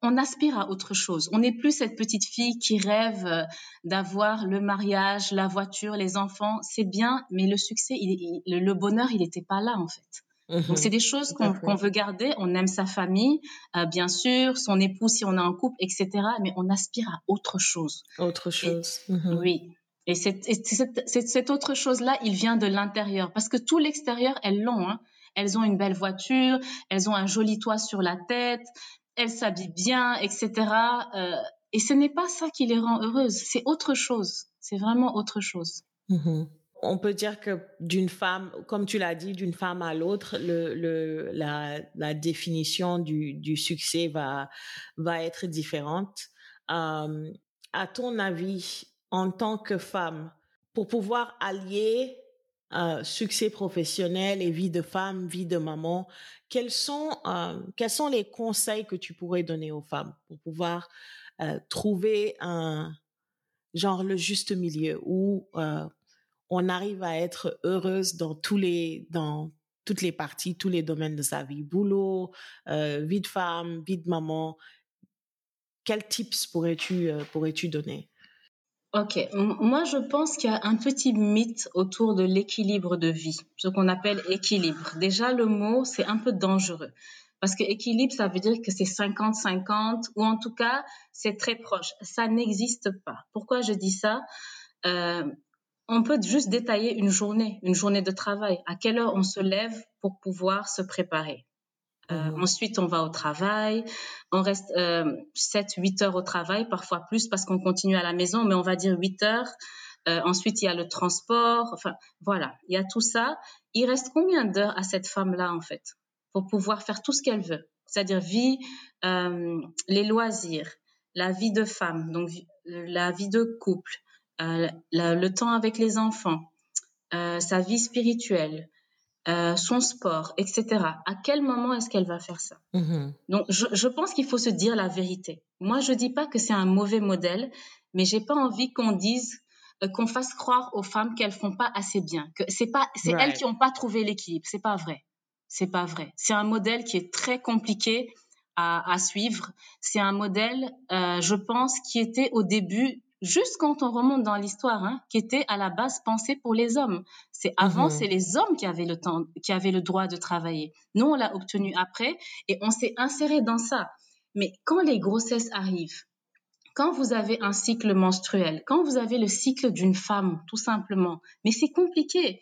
on aspire à autre chose. On n'est plus cette petite fille qui rêve euh, d'avoir le mariage, la voiture, les enfants. C'est bien, mais le succès, le bonheur, il n'était pas là en fait. Donc mhm. c'est des choses qu'on veut garder. On aime sa famille, euh, bien sûr, son époux si on est en couple, etc. Mais on aspire à autre chose. Autre chose. Mhm. Oui. Et, cette, autre chose-là, il vient de l'intérieur. Parce que tout l'extérieur, elles l'ont. Hein. Elles ont une belle voiture, elles ont un joli toit sur la tête, elles s'habillent bien, etc. Euh, et ce n'est pas ça qui les rend heureuses. C'est autre chose. C'est vraiment autre chose. Mhm on peut dire que d'une femme, comme tu l'as dit, d'une femme à l'autre, la, définition du, succès va, va être différente. Euh, à ton avis, en tant que femme, pour pouvoir allier euh, succès professionnel et vie de femme, vie de maman, quels sont, euh, quels sont les conseils que tu pourrais donner aux femmes pour pouvoir trouver un genre le juste milieu ou on arrive à être heureuse dans tous les dans toutes les parties, tous les domaines de sa vie, boulot, euh, vie de femme, vie de maman. Quels tips pourrais-tu euh, pourrais-tu donner? Ok, moi je pense qu'il y a un petit mythe autour de l'équilibre de vie, ce qu'on appelle équilibre. Déjà le mot c'est un peu dangereux parce que équilibre ça veut dire que c'est 50-50 ou en tout cas c'est très proche. Ça n'existe pas. Pourquoi je dis ça? Euh, on peut juste détailler une journée, une journée de travail. À quelle heure on se lève pour pouvoir se préparer? Euh, mhm. Ensuite, on va au travail. On reste euh, 7-8 heures au travail, parfois plus parce qu'on continue à la maison, mais on va dire 8 heures. Euh, ensuite, il y a le transport. Enfin, voilà, il y a tout ça. Il reste combien d'heures à cette femme-là, en fait, pour pouvoir faire tout ce qu'elle veut? C'est-à-dire vie, euh, les loisirs, la vie de femme, donc la vie de couple, euh, le temps avec les enfants, euh, sa vie spirituelle, euh, son sport, etc. À quel moment est-ce qu'elle va faire ça? Mm-hmm. Donc, je, pense qu'il faut se dire la vérité. Moi, je dis pas que c'est un mauvais modèle, mais j'ai pas envie qu'on dise qu'on fasse croire aux femmes qu'elles font pas assez bien, que c'est pas, c'est elles qui ont pas trouvé l'équilibre. C'est pas vrai. C'est pas vrai. C'est un modèle qui est très compliqué à, à suivre. C'est un modèle, je pense, qui était au début juste quand on remonte dans l'histoire, hein, qui était à la base pensée pour les hommes. C'est avant, mhm. c'est les hommes qui avaient le temps, qui avaient le droit de travailler. Nous, on l'a obtenu après et on s'est inséré dans ça. Mais quand les grossesses arrivent, quand vous avez un cycle menstruel, quand vous avez le cycle d'une femme, tout simplement, mais c'est compliqué.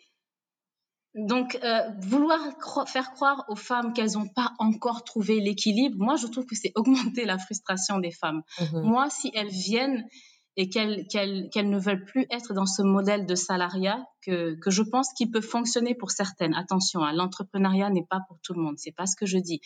Donc, euh, vouloir faire croire aux femmes qu'elles n'ont pas encore trouvé l'équilibre, moi, je trouve que c'est augmenter la frustration des femmes. Mhm. Moi, si elles viennent et qu'elles ne veulent plus être dans ce modèle de salariat que, je pense qu'il peut fonctionner pour certaines. Attention, hein, l'entrepreneuriat n'est pas pour tout le monde, c'est pas ce que je dis.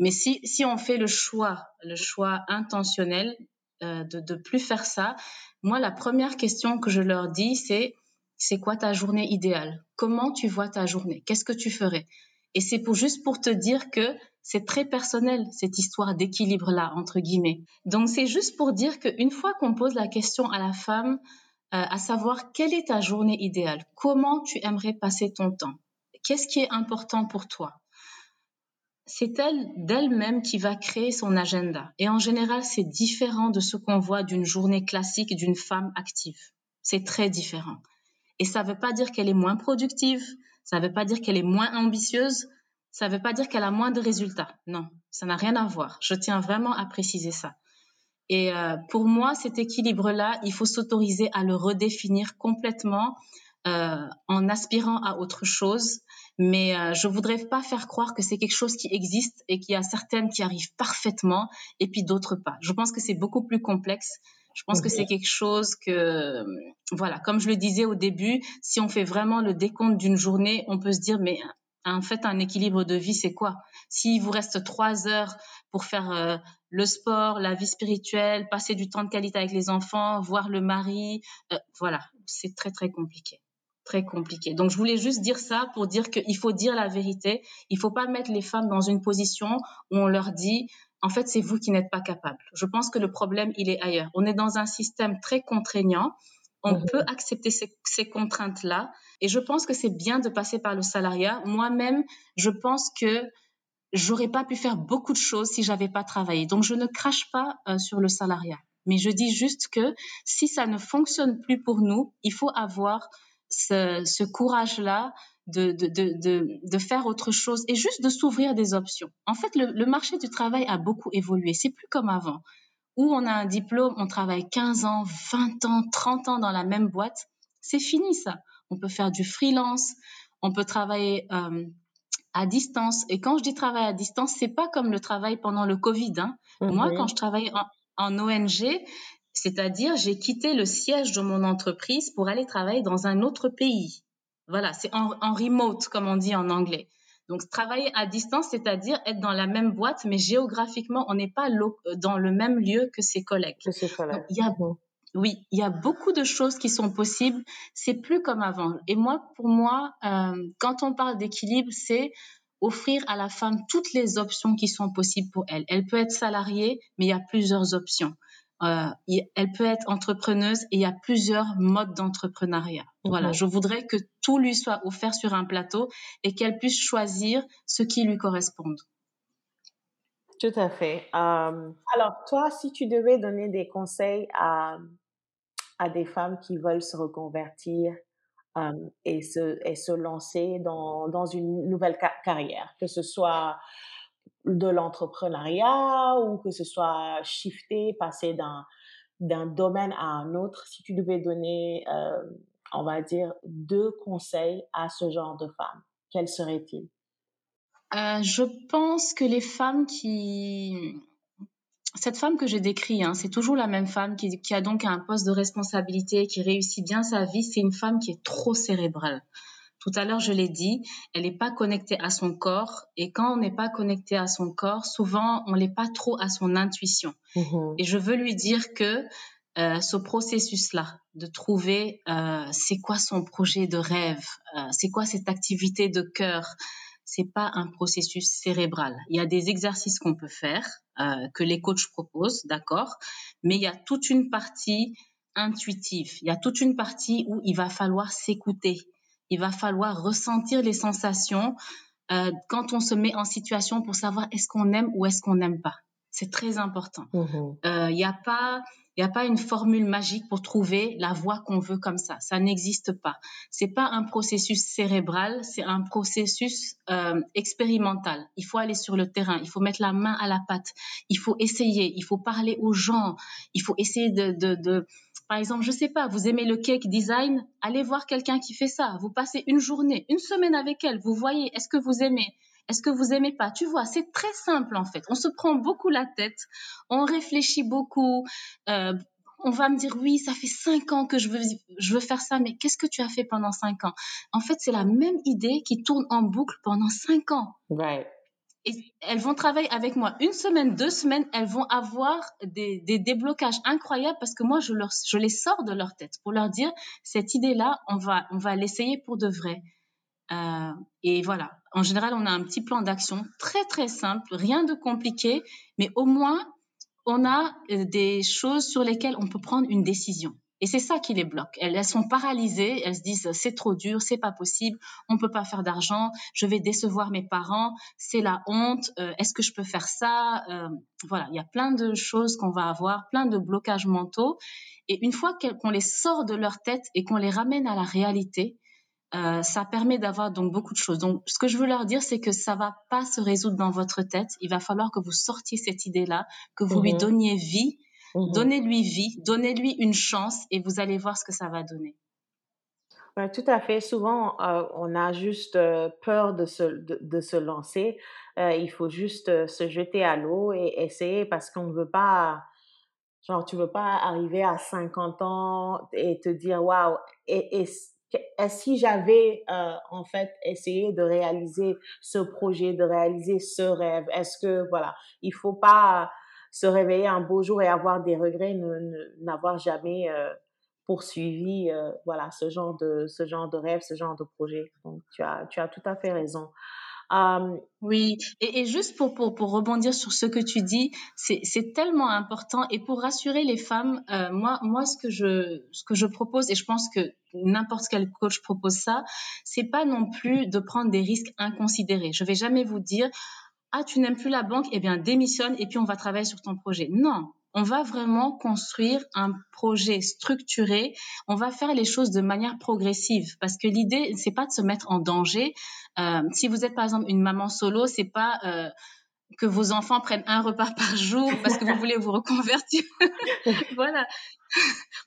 Mais si, on fait le choix, le choix intentionnel euh, de de plus faire ça, moi la première question que je leur dis c'est c'est quoi ta journée idéale? Comment tu vois ta journée? Qu'est-ce que tu ferais? Et c'est juste pour te dire que c'est très personnel, cette histoire d'équilibre-là, entre guillemets. Donc, c'est juste pour dire qu'une fois qu'on pose la question à la femme, euh, à savoir quelle est ta journée idéale, comment tu aimerais passer ton temps, qu'est-ce qui est important pour toi, c'est elle d'elle-même qui va créer son agenda. Et en général, c'est différent de ce qu'on voit d'une journée classique d'une femme active. C'est très différent. Et ça ne veut pas dire qu'elle est moins productive, ça ne veut pas dire qu'elle est moins ambitieuse, ça ne veut pas dire qu'elle a moins de résultats. Non, ça n'a rien à voir. Je tiens vraiment à préciser ça. Et euh, pour moi, cet équilibre-là, il faut s'autoriser à le redéfinir complètement euh, en aspirant à autre chose. Mais euh, je voudrais pas faire croire que c'est quelque chose qui existe et qu'il y a certaines qui arrivent parfaitement et puis d'autres pas. Je pense que c'est beaucoup plus complexe. Je pense que c'est quelque chose que, voilà, comme je le disais au début, si on fait vraiment le décompte d'une journée, on peut se dire, mais en fait, un équilibre de vie, c'est quoi? S'il vous reste trois heures pour faire euh, le sport, la vie spirituelle, passer du temps de qualité avec les enfants, voir le mari, euh, voilà, c'est très très compliqué, très compliqué. Donc je voulais juste dire ça pour dire qu'il faut dire la vérité. Il faut pas mettre les femmes dans une position où on leur dit en fait, c'est vous qui n'êtes pas capable. Je pense que le problème, il est ailleurs. On est dans un système très contraignant. On mhm. peut accepter ces, ces contraintes-là. Et je pense que c'est bien de passer par le salariat. Moi-même, je pense que j'aurais pas pu faire beaucoup de choses si j'avais pas travaillé. Donc, je ne crache pas euh, sur le salariat. Mais je dis juste que si ça ne fonctionne plus pour nous, il faut avoir ce, ce courage-là de, de, de, de, faire autre chose et juste de s'ouvrir des options. En fait, le, le, marché du travail a beaucoup évolué. C'est plus comme avant, où on a un diplôme, on travaille 15 ans, 20 ans, 30 ans dans la même boîte. C'est fini ça. On peut faire du freelance, on peut travailler euh, à distance. Et quand je dis travail à distance, c'est pas comme le travail pendant le Covid. Hein. Moi, quand je travaillais en, en ONG, c'est-à-dire j'ai quitté le siège de mon entreprise pour aller travailler dans un autre pays. Voilà, c'est en, remote, comme on dit en anglais. Donc, travailler à distance, c'est-à-dire être dans la même boîte, mais géographiquement, on n'est pas dans le même lieu que ses collègues. Que ses collègues. il y a, oui, il y a beaucoup de choses qui sont possibles. C'est plus comme avant. Et moi, pour moi, euh, quand on parle d'équilibre, c'est offrir à la femme toutes les options qui sont possibles pour elle. Elle peut être salariée, mais il y a plusieurs options. Euh, elle peut être entrepreneuse et il y a plusieurs modes d'entrepreneuriat. Voilà, je voudrais que tout lui soit offert sur un plateau et qu'elle puisse choisir ce qui lui corresponde. Tout à fait. Euh, alors, toi, si tu devais donner des conseils à, à des femmes qui veulent se reconvertir euh, et, se, et se lancer dans, dans une nouvelle carrière, que ce soit de l'entrepreneuriat ou que ce soit shifter, passer d'un d'un domaine à un autre, si tu devais donner, euh, on va dire, deux conseils à ce genre de femmes, quels seraient-ils? Euh, Je pense que les femmes qui... Cette femme que j'ai décrite, hein, c'est toujours la même femme qui, qui a donc un poste de responsabilité, qui réussit bien sa vie, c'est une femme qui est trop cérébrale. Tout à l'heure, je l'ai dit, elle n'est pas connectée à son corps. Et quand on n'est pas connecté à son corps, souvent, on n'est pas trop à son intuition. Mm-hmm. Et je veux lui dire que euh, ce processus-là, de trouver euh, c'est quoi son projet de rêve, euh, c'est quoi cette activité de cœur, c'est pas un processus cérébral. Il y a des exercices qu'on peut faire, que les coachs proposent, d'accord, mais il y a toute une partie intuitive. Il y a toute une partie où il va falloir s'écouter il va falloir ressentir les sensations euh, quand on se met en situation pour savoir est-ce qu'on aime ou est-ce qu'on n'aime pas. C'est très important. Il mmh n'y euh, a pas il n'y a pas une formule magique pour trouver la voie qu'on veut comme ça. Ça n'existe pas. C'est pas un processus cérébral, c'est un processus euh, expérimental. Il faut aller sur le terrain, il faut mettre la main à la pâte, il faut essayer, il faut parler aux gens, il faut essayer de, de, de par exemple, je sais pas, vous aimez le cake design, allez voir quelqu'un qui fait ça. Vous passez une journée, une semaine avec elle, vous voyez, est-ce que vous aimez est-ce que vous aimez pas? Tu vois, c'est très simple en fait. On se prend beaucoup la tête, on réfléchit beaucoup. Euh, on va me dire oui, ça fait cinq ans que je veux, je veux faire ça, mais qu'est-ce que tu as fait pendant cinq ans? En fait, c'est la même idée qui tourne en boucle pendant cinq ans. Et elles vont travailler avec moi une semaine, deux semaines, elles vont avoir des, des déblocages incroyables parce que moi, je, leur, je les sors de leur tête pour leur dire, cette idée-là, on va, on va l'essayer pour de vrai. Euh, et voilà, en général, on a un petit plan d'action très très simple, rien de compliqué, mais au moins, on a euh, des choses sur lesquelles on peut prendre une décision. Et c'est ça qui les bloque. Elles, elles sont paralysées, elles se disent c'est trop dur, c'est pas possible, on peut pas faire d'argent, je vais décevoir mes parents, c'est la honte, euh, est-ce que je peux faire ça euh, Voilà, il y a plein de choses qu'on va avoir, plein de blocages mentaux. Et une fois qu'on les sort de leur tête et qu'on les ramène à la réalité, euh, ça permet d'avoir donc beaucoup de choses. Donc, ce que je veux leur dire, c'est que ça va pas se résoudre dans votre tête. Il va falloir que vous sortiez cette idée-là, que vous lui mhm. donniez vie, mhm. donnez-lui vie, donnez-lui une chance, et vous allez voir ce que ça va donner. tout à fait. Souvent, euh, on a juste euh, peur de se, de, se lancer. il faut juste se jeter à l'eau et essayer parce qu'on ne veut pas, genre, tu veux pas arriver à 50 ans et te dire, waouh, et, et si j'avais euh, en fait essayé de réaliser ce projet, de réaliser ce rêve, est-ce que voilà, il faut pas se réveiller un beau jour et avoir des regrets, n'avoir jamais euh, poursuivi euh, voilà ce genre de ce genre de rêve, ce genre de projet. Donc tu as tu as tout à fait raison. oui, et, juste pour, pour, pour, rebondir sur ce que tu dis, c'est tellement important. Et pour rassurer les femmes, euh, moi, moi ce, que je, ce que je propose, et je pense que n'importe quel coach propose ça, c'est pas non plus de prendre des risques inconsidérés. Je vais jamais vous dire, ah, tu n'aimes plus la banque, eh bien démissionne et puis on va travailler sur ton projet. Non, on va vraiment construire un projet structuré. On va faire les choses de manière progressive parce que l'idée, c'est pas de se mettre en danger. Euh, si vous êtes par exemple une maman solo, c'est pas euh, que vos enfants prennent un repas par jour parce que vous voulez vous reconvertir. voilà.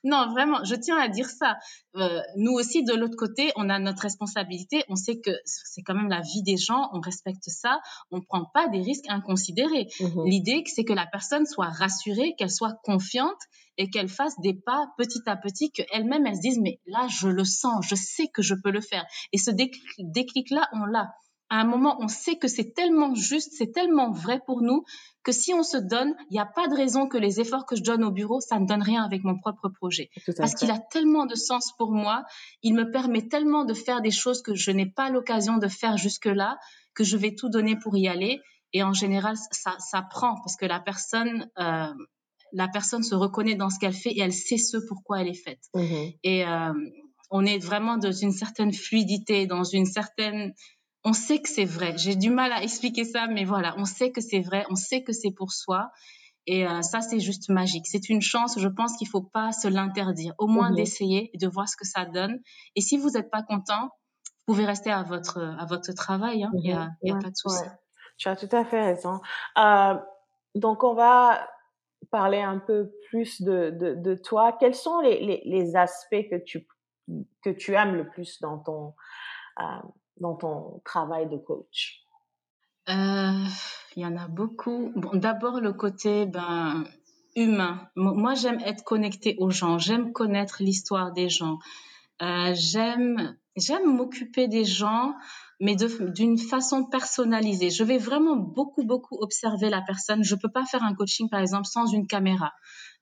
non, vraiment, je tiens à dire ça. Euh, nous aussi, de l'autre côté, on a notre responsabilité. On sait que c'est quand même la vie des gens. On respecte ça. On ne prend pas des risques inconsidérés. Mhm. L'idée, c'est que la personne soit rassurée, qu'elle soit confiante et qu'elle fasse des pas petit à petit, qu'elle-même, elle se dise, mais là, je le sens, je sais que je peux le faire. Et ce déclic-là, on l'a à un moment, on sait que c'est tellement juste, c'est tellement vrai pour nous que si on se donne, il n'y a pas de raison que les efforts que je donne au bureau, ça ne donne rien avec mon propre projet. Parce qu'il a tellement de sens pour moi, il me permet tellement de faire des choses que je n'ai pas l'occasion de faire jusque-là, que je vais tout donner pour y aller. Et en général, ça, ça prend parce que la personne, euh, la personne se reconnaît dans ce qu'elle fait et elle sait ce pourquoi elle est faite. Mmh et euh, on est vraiment dans une certaine fluidité, dans une certaine on sait que c'est vrai. J'ai du mal à expliquer ça, mais voilà, on sait que c'est vrai, on sait que c'est pour soi. Et euh, ça, c'est juste magique. C'est une chance, je pense qu'il ne faut pas se l'interdire. Au moins mhm. d'essayer et de voir ce que ça donne. Et si vous n'êtes pas content, vous pouvez rester à votre, à votre travail. Hein. Il n'y a, mhm. pas de souci. Tu as tout à fait raison. Euh, donc, on va parler un peu plus de, de, toi. Quels sont les, les, aspects que tu, que tu aimes le plus dans ton, euh, dans ton travail de coach? Euh, Il y en a beaucoup. Bon, D'abord, le côté ben, humain. Moi, j'aime être connectée aux gens. J'aime connaître l'histoire des gens. Euh, j'aime j'aime m'occuper des gens, mais d'une façon personnalisée. Je vais vraiment beaucoup, beaucoup observer la personne. Je peux pas faire un coaching, par exemple, sans une caméra.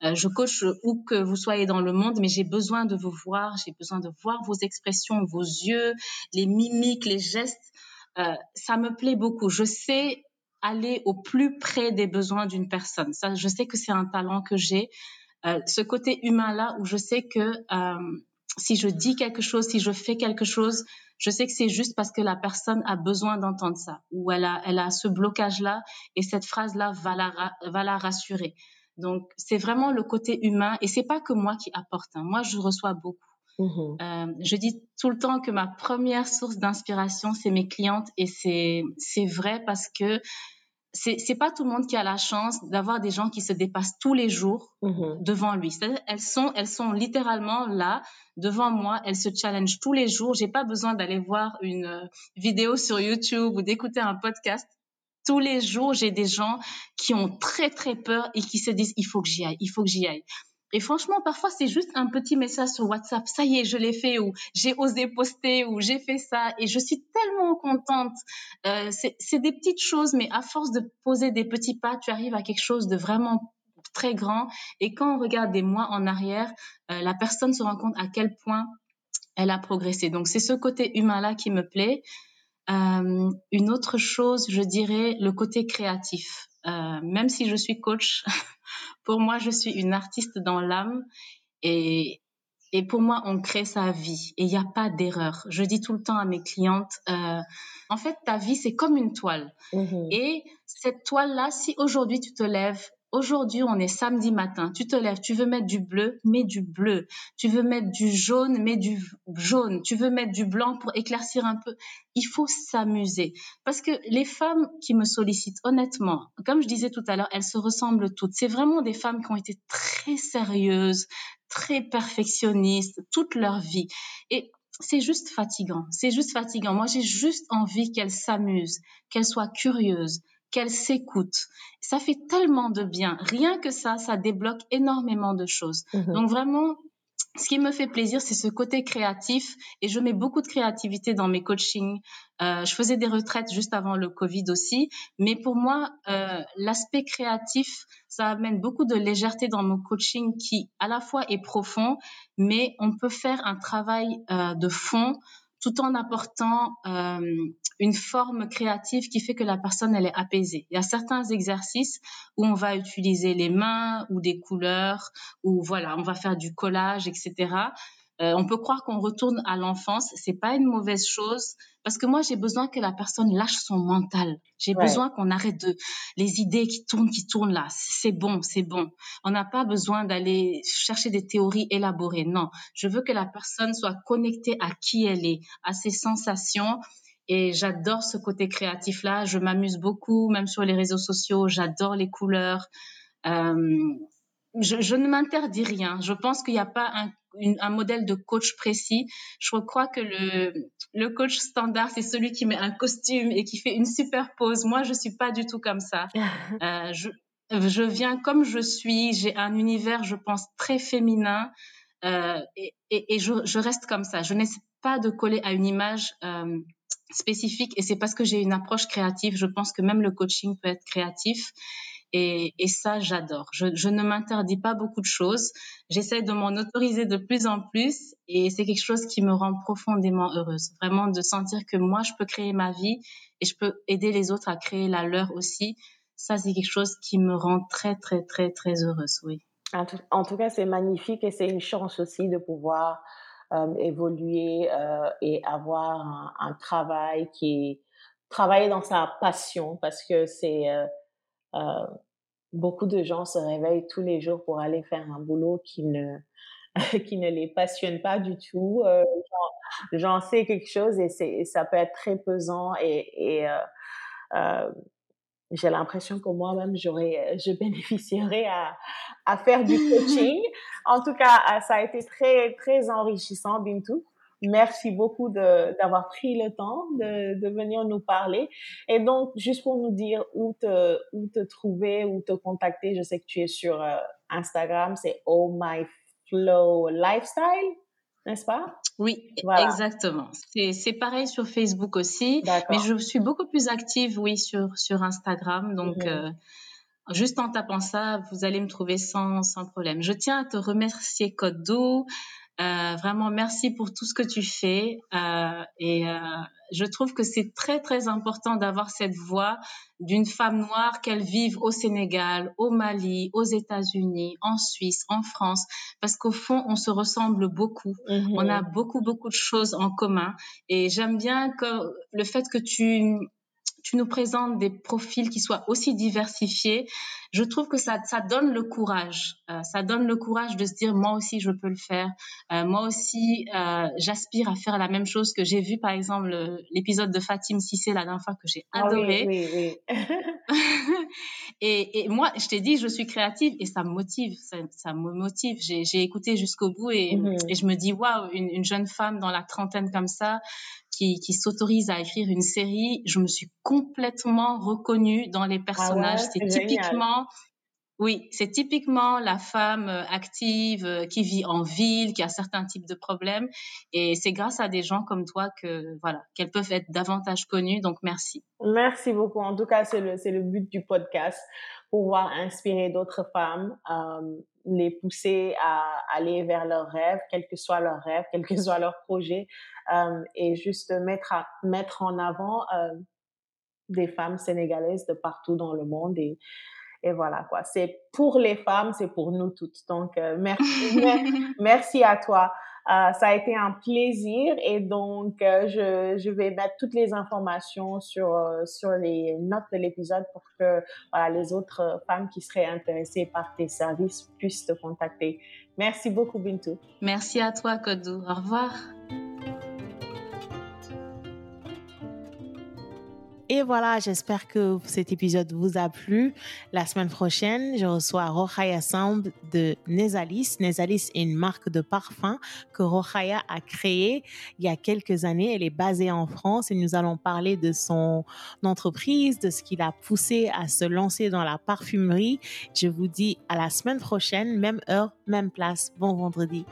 Euh, je coach où que vous soyez dans le monde, mais j'ai besoin de vous voir, j'ai besoin de voir vos expressions, vos yeux, les mimiques, les gestes. Euh, ça me plaît beaucoup. Je sais aller au plus près des besoins d'une personne. Ça, je sais que c'est un talent que j'ai. Euh, ce côté humain-là où je sais que si je dis quelque chose, si je fais quelque chose, je sais que c'est juste parce que la personne a besoin d'entendre ça, ou elle a, elle a ce blocage-là, et cette phrase-là va la, va la rassurer. Donc, c'est vraiment le côté humain et c'est pas que moi qui apporte. Hein. Moi, je reçois beaucoup. Mmh euh, je dis tout le temps que ma première source d'inspiration, c'est mes clientes et c'est c'est vrai parce que c'est c'est pas tout le monde qui a la chance d'avoir des gens qui se dépassent tous les jours mmh devant lui. elles sont elles sont littéralement là devant moi, elles se challengent tous les jours. J'ai pas besoin d'aller voir une euh, vidéo sur YouTube ou d'écouter un podcast tous les jours, j'ai des gens qui ont très très peur et qui se disent il faut que j'y aille, il faut que j'y aille. Et franchement, parfois, c'est juste un petit message sur WhatsApp. Ça y est, je l'ai fait ou j'ai osé poster ou j'ai fait ça et je suis tellement contente. Euh, c'est des petites choses, mais à force de poser des petits pas, tu arrives à quelque chose de vraiment très grand. Et quand on regarde des mois en arrière, euh, la personne se rend compte à quel point elle a progressé. Donc, c'est ce côté humain-là qui me plaît. Euh, une autre chose, je dirais le côté créatif. Même si je suis coach, pour moi, je suis une artiste dans l'âme et, et pour moi, on crée sa vie et il n'y a pas d'erreur. Je dis tout le temps à mes clientes, euh, en fait, ta vie, c'est comme une toile. Mmh et cette toile-là, si aujourd'hui tu te lèves Aujourd'hui, on est samedi matin. Tu te lèves, tu veux mettre du bleu, mets du bleu. Tu veux mettre du jaune, mets du jaune. Tu veux mettre du blanc pour éclaircir un peu. Il faut s'amuser. Parce que les femmes qui me sollicitent, honnêtement, comme je disais tout à l'heure, elles se ressemblent toutes. C'est vraiment des femmes qui ont été très sérieuses, très perfectionnistes toute leur vie. Et c'est juste fatigant. C'est juste fatigant. Moi, j'ai juste envie qu'elles s'amusent, qu'elles soient curieuses, qu'elle s'écoute. Ça fait tellement de bien. Rien que ça, ça débloque énormément de choses. Mhm. Donc vraiment, ce qui me fait plaisir, c'est ce côté créatif et je mets beaucoup de créativité dans mes coachings. Euh, je faisais des retraites juste avant le Covid aussi, mais pour moi, euh, l'aspect créatif, ça amène beaucoup de légèreté dans mon coaching qui à la fois est profond, mais on peut faire un travail euh, de fond tout en apportant euh, une forme créative qui fait que la personne elle est apaisée. Il y a certains exercices où on va utiliser les mains ou des couleurs ou voilà, on va faire du collage, etc. Euh, on peut croire qu'on retourne à l'enfance, c'est pas une mauvaise chose parce que moi j'ai besoin que la personne lâche son mental. J'ai besoin qu'on arrête de les idées qui tournent, qui tournent là. C'est bon, c'est bon. On n'a pas besoin d'aller chercher des théories élaborées. Non, je veux que la personne soit connectée à qui elle est, à ses sensations. Et j'adore ce côté créatif là. Je m'amuse beaucoup, même sur les réseaux sociaux. J'adore les couleurs. Euh, je, je, ne m'interdis rien. Je pense qu'il n'y a pas un un modèle de coach précis. Je crois que le, le coach standard, c'est celui qui met un costume et qui fait une super pose. Moi, je suis pas du tout comme ça. Euh, je, je viens comme je suis. J'ai un univers, je pense, très féminin. Euh, et, et, et je, je, reste comme ça. Je n'essaie pas de coller à une image euh, spécifique et c'est parce que j'ai une approche créative. Je pense que même le coaching peut être créatif. Et, ça, j'adore. Je, ne m'interdis pas beaucoup de choses. J'essaie de m'en autoriser de plus en plus et c'est quelque chose qui me rend profondément heureuse. Vraiment de sentir que moi, je peux créer ma vie et je peux aider les autres à créer la leur aussi. Ça, c'est quelque chose qui me rend très, très, très, très heureuse, oui. En tout, cas, c'est magnifique et c'est une chance aussi de pouvoir euh, évoluer euh, et avoir un, travail qui est travailler dans sa passion parce que c'est euh, beaucoup de gens se réveillent tous les jours pour aller faire un boulot qui ne qui ne les passionne pas du tout. Euh, J'en sais quelque chose et, c'est ça peut être très pesant et, et euh, euh, j'ai l'impression que moi-même j'aurais je bénéficierais à, à faire du coaching. en tout cas, ça a été très très enrichissant, Bintou. Merci beaucoup d'avoir pris le temps de, de, venir nous parler. Et donc, juste pour nous dire où te, où te trouver, où te contacter, je sais que tu es sur euh, Instagram, c'est Oh My Flow Lifestyle, n'est-ce pas? Oui, voilà. exactement. C'est pareil sur Facebook aussi, mais je suis beaucoup plus active, oui, sur, sur Instagram. Donc, mm -hmm. euh, juste en tapant ça, vous allez me trouver sans, sans problème. Je tiens à te remercier, Code euh, vraiment, merci pour tout ce que tu fais. Euh, et euh, je trouve que c'est très, très important d'avoir cette voix d'une femme noire, qu'elle vive au Sénégal, au Mali, aux États-Unis, en Suisse, en France, parce qu'au fond, on se ressemble beaucoup. Mm-hmm. On a beaucoup, beaucoup de choses en commun. Et j'aime bien que le fait que tu tu nous présentes des profils qui soient aussi diversifiés, je trouve que ça, ça donne le courage. Euh, ça donne le courage de se dire, moi aussi, je peux le faire. Euh, moi aussi, euh, j'aspire à faire la même chose que j'ai vu, par exemple, l'épisode de Fatim Sissé la dernière fois que j'ai adoré. Ah oui, oui, oui. et, et, moi, je t'ai dit, je suis créative et ça me motive. Ça, ça me motive. J'ai écouté jusqu'au bout et, mm -hmm. et, je me dis, waouh, une, une jeune femme dans la trentaine comme ça, qui, qui s'autorise à écrire une série, je me suis complètement reconnue dans les personnages. Ah ouais, c'est typiquement, oui, c'est typiquement la femme euh, active euh, qui vit en ville, qui a certains types de problèmes. Et c'est grâce à des gens comme toi que, voilà, qu'elles peuvent être davantage connues. Donc, merci. Merci beaucoup. En tout cas, c'est le, c'est le but du podcast, pouvoir inspirer d'autres femmes, euh, les pousser à aller vers leurs rêves, quel que soit leur rêve, quel que soit leur projet, euh, et juste mettre, à, mettre en avant euh, des femmes sénégalaises de partout dans le monde. Et, et voilà quoi. C'est pour les femmes, c'est pour nous toutes. Donc euh, merci, merci à toi. Euh, ça a été un plaisir et donc euh, je, je vais mettre toutes les informations sur euh, sur les notes de l'épisode pour que voilà, les autres femmes qui seraient intéressées par tes services puissent te contacter. Merci beaucoup Bintou. Merci à toi Kodou. Au revoir. Et voilà, j'espère que cet épisode vous a plu. La semaine prochaine, je reçois Rohaya Samb de Nesalis. Nesalis est une marque de parfum que Rohaya a créée il y a quelques années. Elle est basée en France et nous allons parler de son entreprise, de ce qui l'a poussé à se lancer dans la parfumerie. Je vous dis à la semaine prochaine, même heure, même place. Bon vendredi.